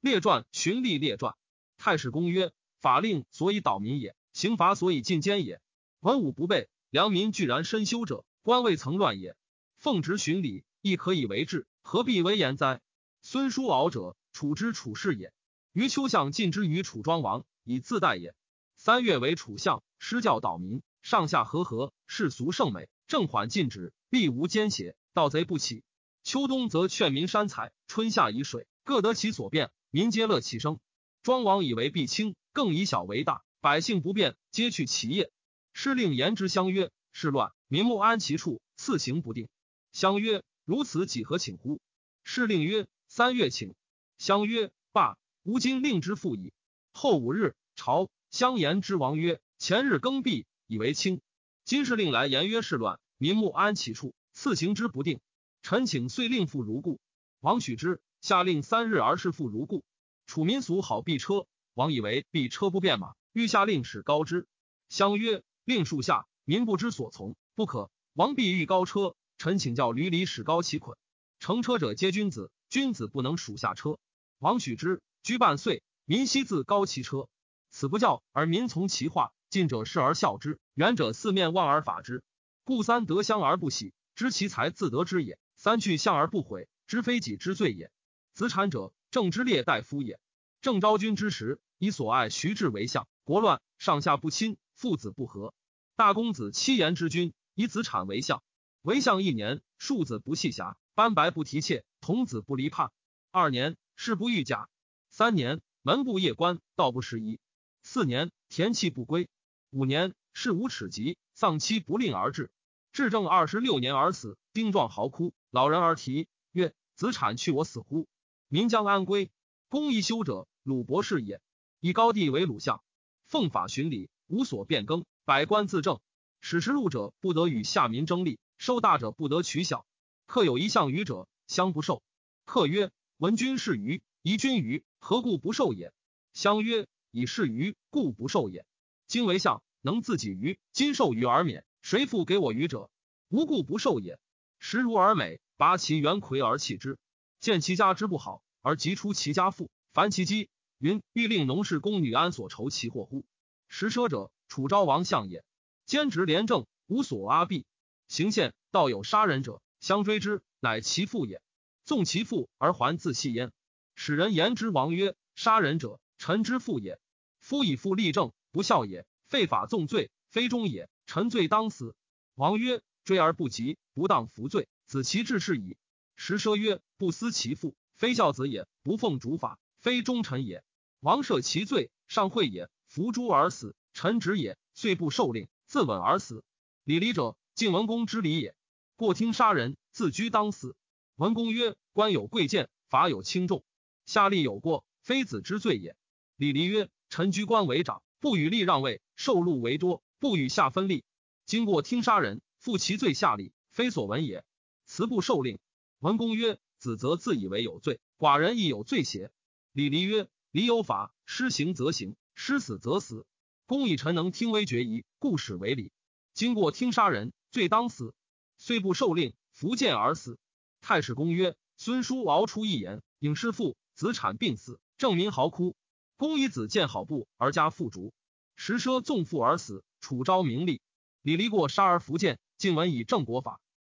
列传循例列传。太史公曰：法令所以导民也，刑罚所以进监也。文武不备，良民居然深修者，官未曾乱也。奉职循礼，亦可以为治，何必为言哉？孙叔敖者，楚之楚氏也。余秋相进之于楚庄王，以自代也。三月为楚相，施教导民，上下和合，世俗圣美，正缓禁止，必无奸邪，盗贼不起。秋冬则劝民山采，春夏以水，各得其所便，民皆乐其生。庄王以为必轻，更以小为大，百姓不便，皆去其业。师令言之相约，事乱，民目安其处，次行不定。相曰：如此几何请乎？师令曰：三月请。相曰：罢。吾今令之复矣。后五日，朝相言之王曰：前日更毕，以为轻。今是令来言曰：事乱，民目安其处，次行之不定。臣请遂令复如故。王许之，下令三日而事复如故。楚民俗好避车，王以为避车不便马，欲下令使高之。相曰：令树下，民不知所从，不可。王必欲高车，臣请教闾里使高其捆。乘车者皆君子，君子不能属下车。王许之，居半岁，民悉自高其车。此不教而民从其化，近者视而笑之，远者四面望而法之。故三得相而不喜，知其才自得之也。三去相而不悔，知非己之罪也。子产者，正之列大夫也。郑昭君之时，以所爱徐志为相，国乱，上下不亲，父子不和。大公子七言之君，以子产为相。为相一年，庶子不弃瑕，斑白不提妾，童子不离叛。二年，事不欲假。三年，门不夜关，道不拾遗。四年，田契不归。五年，事无耻疾，丧妻不令而至。至正二十六年而死，丁壮嚎哭。老人而啼曰：“子产去我死乎？民将安归？”公一修者，鲁伯氏也。以高帝为鲁相，奉法循礼，无所变更，百官自正。使持禄者不得与下民争利，收大者不得取小。客有一项余者，相不受。客曰：“闻君是愚，疑君愚，何故不受也？”相曰：“以是愚，故不受也。今为相，能自己愚，今受愚而免，谁复给我愚者？无故不受也。”时如而美，拔其元魁而弃之。见其家之不好，而急出其家富，凡其机，云欲令农事宫女安所仇其祸乎？食奢者，楚昭王相也。兼职廉政，无所阿弊。行宪道有杀人者，相追之，乃其父也。纵其父而还自弃焉。使人言之王曰：杀人者，臣之父也。夫以父立政，不孝也。废法纵罪，非忠也。臣罪当死。王曰。追而不及，不当服罪，子其志是矣。时奢曰：“不思其父，非孝子也；不奉主法，非忠臣也。”王赦其罪，上会也，伏诛而死。臣职也，遂不受令，自刎而死。礼礼者，晋文公之礼也。过听杀人，自居当死。文公曰：“官有贵贱，法有轻重，下吏有过，非子之罪也。”礼礼曰：“臣居官为长，不与吏让位；受禄为多，不与下分利。经过听杀人。”负其罪下吏，非所闻也。辞不受令。文公曰：“子则自以为有罪，寡人亦有罪邪？”李黎曰：“礼有法，施行则行，施死则死。公以臣能听微决疑，故使为礼。经过听杀人，罪当死，虽不受令，伏剑而死。”太史公曰：“孙叔敖出一言，引师父子产病死，郑民嚎哭。公以子见好布而加父逐，时奢纵父而死，楚昭名利。李黎过杀而伏剑。晋文以正国法。